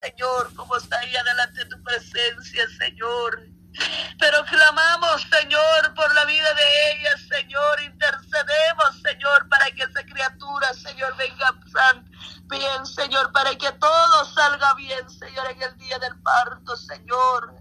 Señor, como está ahí adelante tu presencia, Señor. Pero clamamos, Señor, por la vida de ella, Señor. Intercedemos, Señor, para que esa criatura, Señor, venga bien, Señor, para que todo salga bien, Señor, en el día del parto, Señor.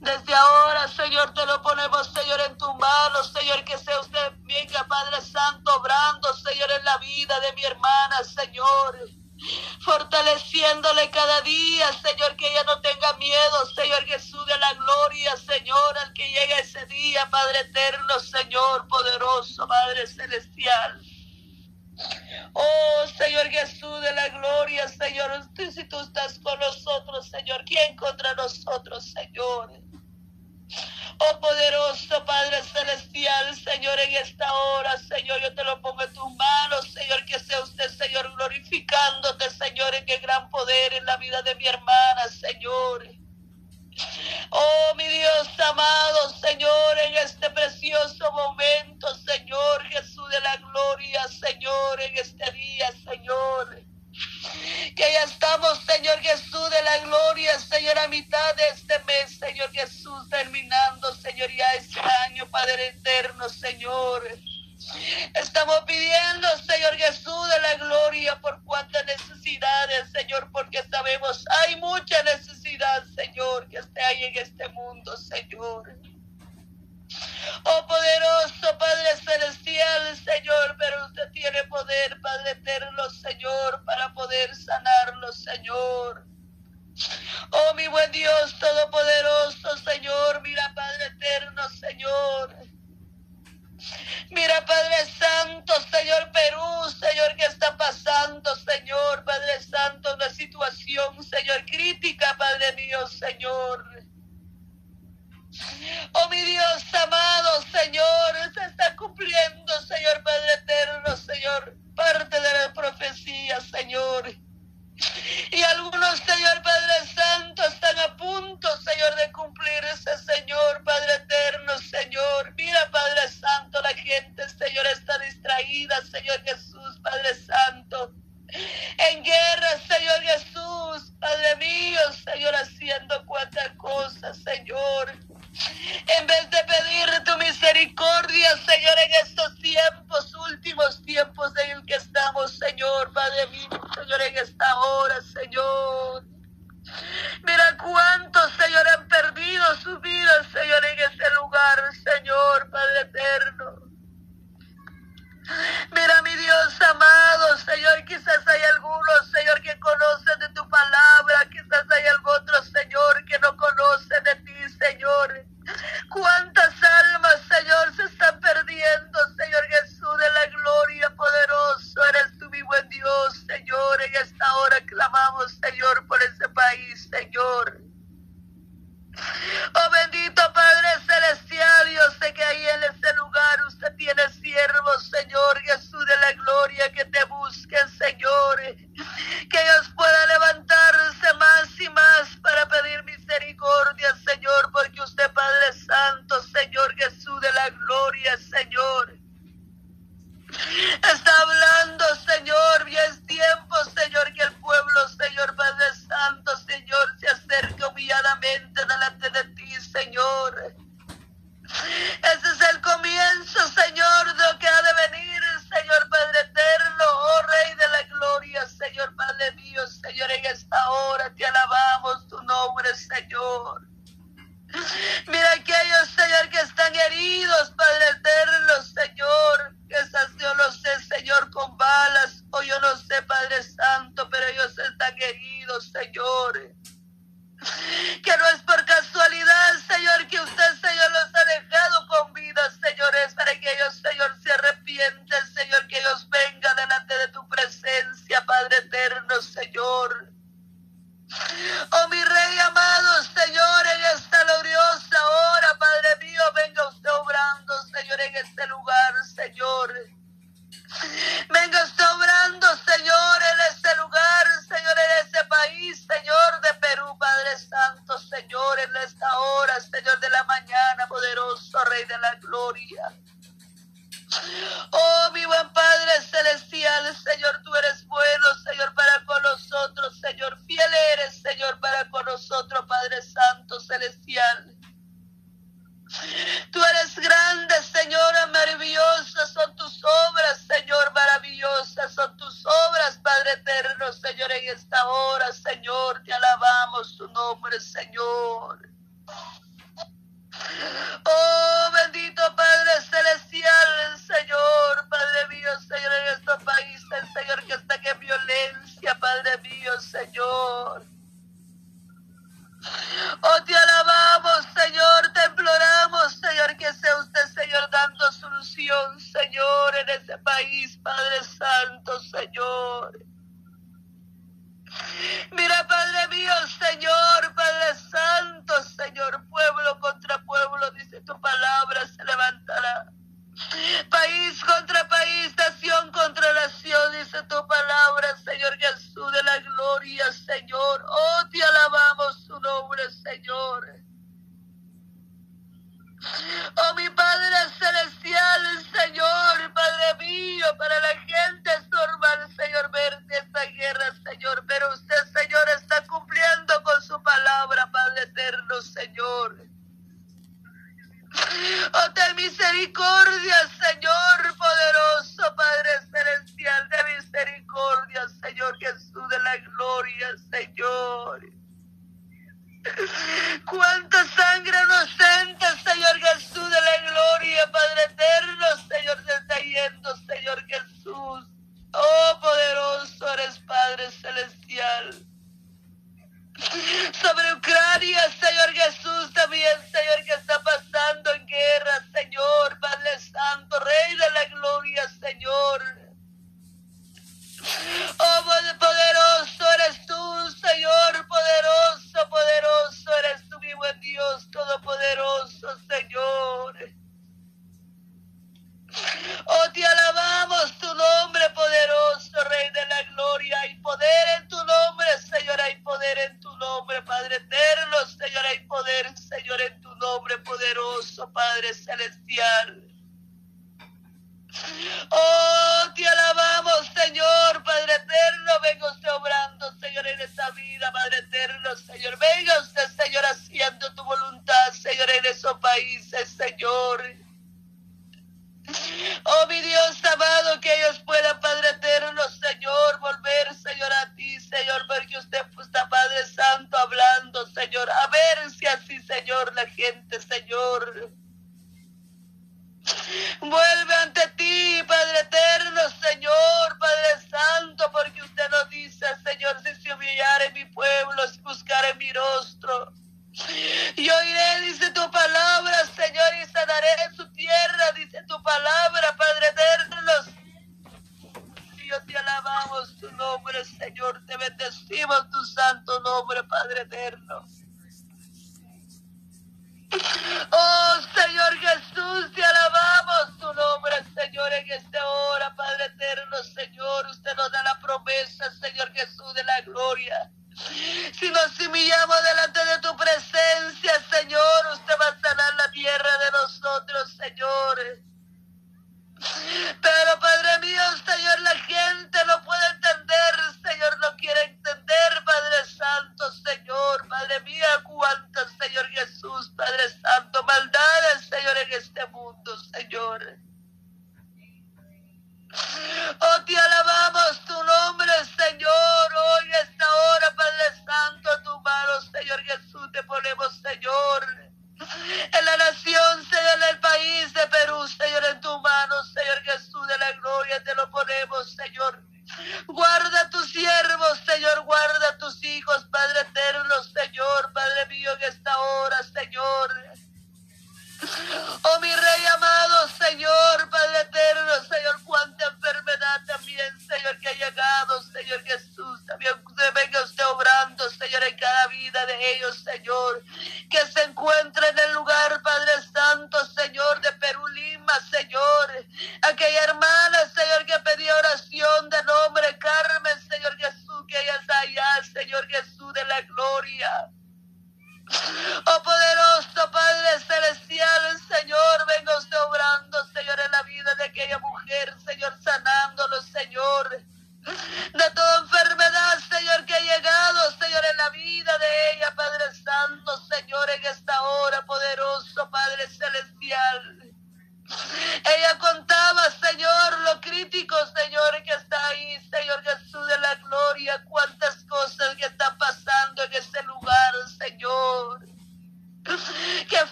Desde ahora, Señor, te lo ponemos, Señor, en tu mano, Señor, que sea usted, venga, Padre Santo, obrando, Señor, en la vida de mi hermana, Señor fortaleciéndole cada día, Señor, que ella no tenga miedo, Señor Jesús de la gloria, Señor, al que llegue ese día, Padre eterno, Señor poderoso, Padre celestial. Oh Señor Jesús de la gloria, Señor, si tú estás con nosotros, Señor, ¿quién contra nosotros, Señor? Oh poderoso Padre Celestial, Señor, en esta hora, Señor, yo te lo pongo en tus manos, Señor, que sea usted, Señor, glorificándote, Señor, en qué gran poder en la vida de mi hermana, Señor. Oh, mi Dios amado, Señor, en este precioso momento, Señor Jesús de la gloria, Señor, en este día, Señor que ya estamos, Señor Jesús, de la gloria, Señor, a mitad de este mes, Señor Jesús, terminando, Señor, ya este año, Padre eterno, Señor. Estamos pidiendo, Señor Jesús, de la gloria por cuántas necesidades, Señor, porque sabemos hay mucha necesidad, Ahí en este mundo, Señor. Oh poderoso Padre Celestial, Señor, pero usted tiene poder, Padre eterno, Señor, para poder sanarlo, Señor. Oh mi buen Dios Todopoderoso, Señor, mira Padre eterno, Señor. Mira Padre Santo, Señor Perú, Señor, ¿qué está pasando, Señor, Padre Santo, una situación, Señor, crítica, Padre mío, Señor. Oh mi Dios amado, Señor, se está cumpliendo, Señor Padre eterno, Señor, parte de la profecía, Señor. Y algunos, Señor Padre Santo, están a punto, Señor, de cumplirse, Señor Padre eterno, Señor. Mira, Padre Santo, la gente, Señor, está distraída, Señor Jesús, Padre Santo. En guerra, Señor Jesús, Padre mío, Señor, haciendo cuantas cosas, En vez de pedir tu misericordia, Señor, en estos tiempos, últimos tiempos en el que estamos, Señor, Padre mío, Señor, en esta hora, Señor. Mira cuántos, Señor, han perdido su vida, Señor, en este lugar, Señor, Padre eterno. Mira, mi Dios amado, Señor, quizás hay algunos, Señor, que conocen de tu palabra, quizás hay algún otro, Señor, que no conoce de ti, Señor. ¿Cuántas almas, Señor, se están perdiendo, Señor Jesús de la gloria poderoso? Eres tú, mi buen Dios, Señor. En esta hora clamamos, Señor, por ese país, Señor. Oh bendito Padre Celestial, yo sé que ahí en ese lugar usted tiene siervos, Señor Jesús de la gloria, que te busquen, Señor. Que ellos puedan levantarse más y más para pedir misericordia, Señor, porque usted, Padre Santo, Señor Jesús de la gloria, Señor. Está hablando, Señor, y es tiempo, Señor, que el pueblo, Señor Padre Santo, Señor, se acerque humilladamente delante de ti, Señor. Ese es el comienzo, Señor, de lo que ha de venir, Señor Padre eterno, oh Rey de la gloria, Señor Padre mío, Señor, en esta hora te alabamos tu nombre, Señor. Mira aquellos, Señor, que están heridos, Padre eterno, Señor. Quizás yo no sé, Señor, con balas, o yo no sé, Padre Santo, pero ellos están heridos, Señor. Que no es por casualidad, Señor, que usted, Señor, los ha dejado con vida, Señor. Es para que ellos, Señor, se arrepienten, Señor, que ellos vengan delante de tu presencia, Padre eterno, Señor. Oh mi Rey amado, Señor, en esta gloriosa hora, Padre mío, venga usted obrando, Señor, en este lugar, Señor. Venga usted obrando, Señor, en este lugar, Señor, en este país, Señor de Perú, Padre Santo, Señor, en esta hora, Señor de la mañana, poderoso Rey de la gloria.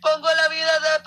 Pongo la vida de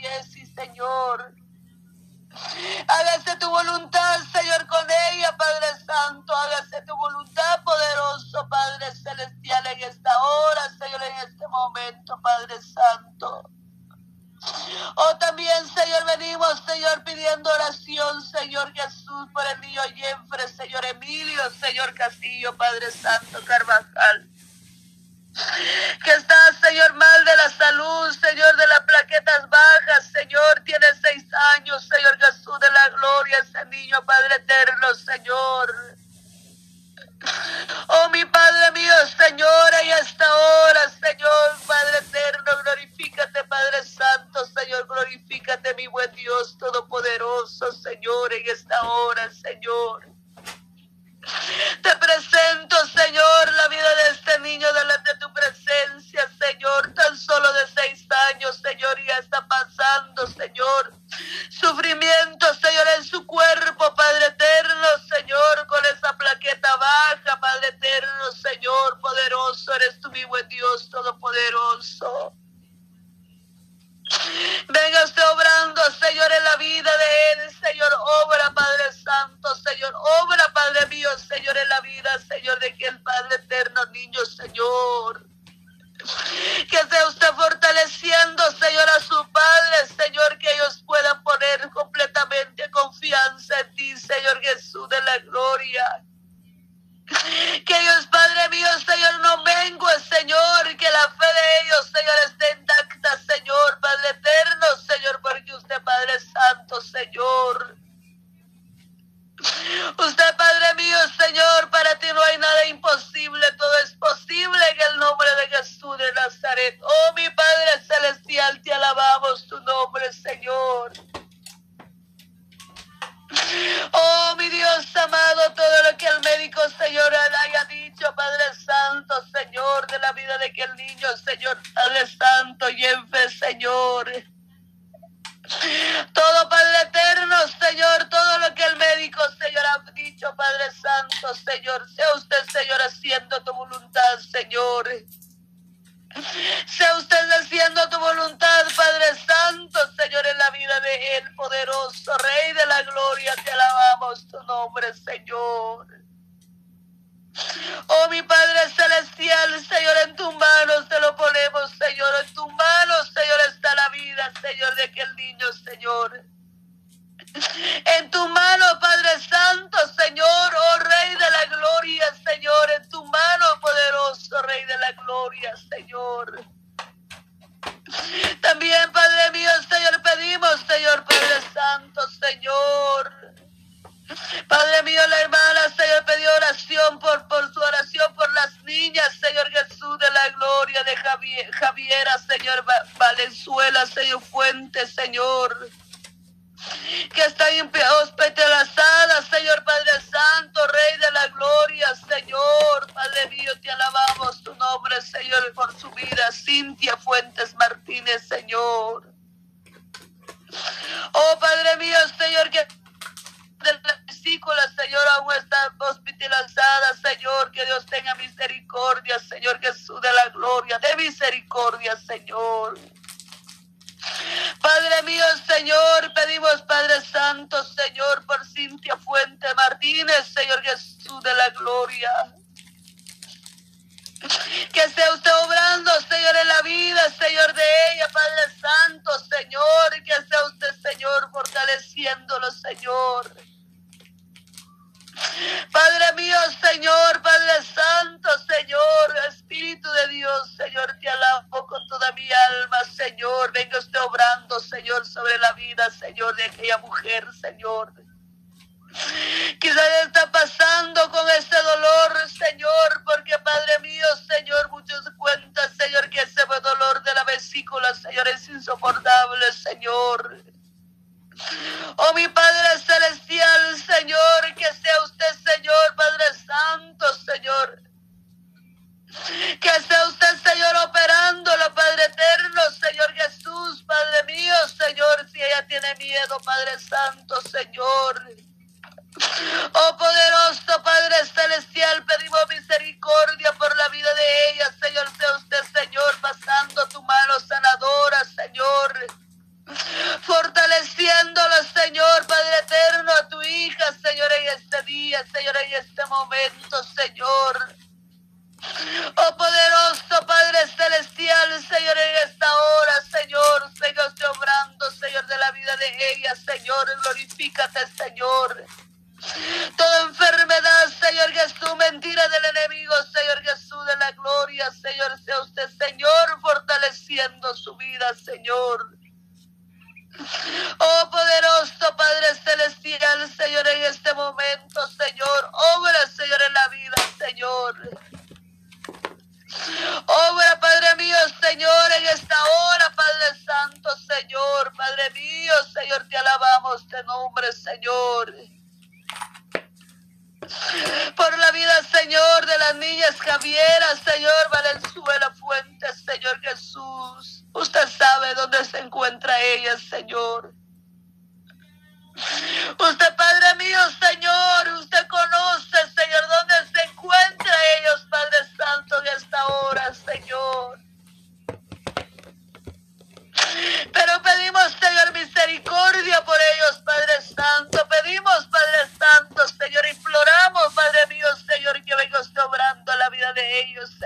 Señor, y es sí, Señor. Hágase tu voluntad, Señor, con ella, Padre Santo. Hágase tu voluntad, poderoso Padre Celestial, en esta hora, Señor, en este momento, Padre Santo. Oh, también, Señor, venimos, Señor, pidiendo oración, Señor Jesús, por el niño Jeffrey, Señor Emilio, Señor Castillo, Padre Santo Carvajal que está, Señor, mal de la salud, Señor, de las plaquetas bajas, Señor, tiene seis años, Señor Jesús de la gloria, ese niño, Padre eterno, Señor. Oh, mi Padre mío, Señor, tu nombre, Señor. Oh, mi Padre Celestial, Señor, en tus manos te lo ponemos, Señor. En tus manos, Señor, está la vida, Señor, de aquel niño, Señor. En tu mano, Padre Santo, Señor, oh Rey de la Gloria, Señor, en tu mano, poderoso Rey de la Gloria, Señor. También, Padre mío, Señor, pedimos, Señor, Padre Santo, Señor. Padre mío, la hermana, Señor, pidió oración por, por su oración por las niñas, Señor Jesús de la gloria de Javier, Javiera, Señor Valenzuela, Señor Fuente, Señor que están hospitalizadas, Señor Padre Santo, Rey de la Gloria, Señor, Padre mío, te alabamos tu nombre, Señor, por su vida, Cintia Fuentes Martínez, Señor. Oh Padre mío, Señor, que vesícula, Señor, aún está hospitalizada, Señor, que Dios tenga misericordia, Señor Jesús de la gloria, de misericordia, Señor. Padre mío, Señor, pedimos, Padre Santo, Señor, por Cintia Fuente Martínez, Señor Jesús de la gloria. Que sea usted obrando, Señor, en la vida, Señor, de ella, Padre Santo, Señor. Y que sea usted, Señor, fortaleciéndolo, Señor. Padre mío, Señor, Padre Santo, Señor, Espíritu de Dios, Señor, te alabo con toda mi alma, Señor. Venga usted obrando, Señor, sobre la vida, Señor, de aquella mujer, Señor. Quizás está pasando con ese dolor, Señor, porque Padre mío, Señor, muchos cuentan, Señor, que ese dolor de la vesícula, Señor, es insoportable, Señor. Oh mi Padre Celestial, Señor, que sea usted, Señor, Padre Santo, Señor. Que sea usted, Señor, operándolo, Padre Eterno, Señor Jesús, Padre mío, Señor, miedo, Padre Santo, Señor. Oh poderoso Padre Celestial, pedimos misericordia por la vida de ella, Señor, sea usted, Señor, pasando tu mano sanadora, Señor fortaleciéndolo, Señor, Padre eterno, a tu hija, Señor, en este día, Señor, en este momento, Señor. te nombre, Señor. Por la vida, Señor, de las niñas Javiera, Señor Valenzuela Fuentes, Señor Jesús. Usted sabe dónde se encuentra ella, Señor. Usted, Padre mío, Señor, usted conoce, Señor, dónde se encuentra ellos, Padre Santo, en esta hora, Señor. misericordia por ellos, Padre Santo. Pedimos, Padre Santo, Señor, imploramos, Padre mío, Señor, que vengas obrando la vida de ellos, Señor.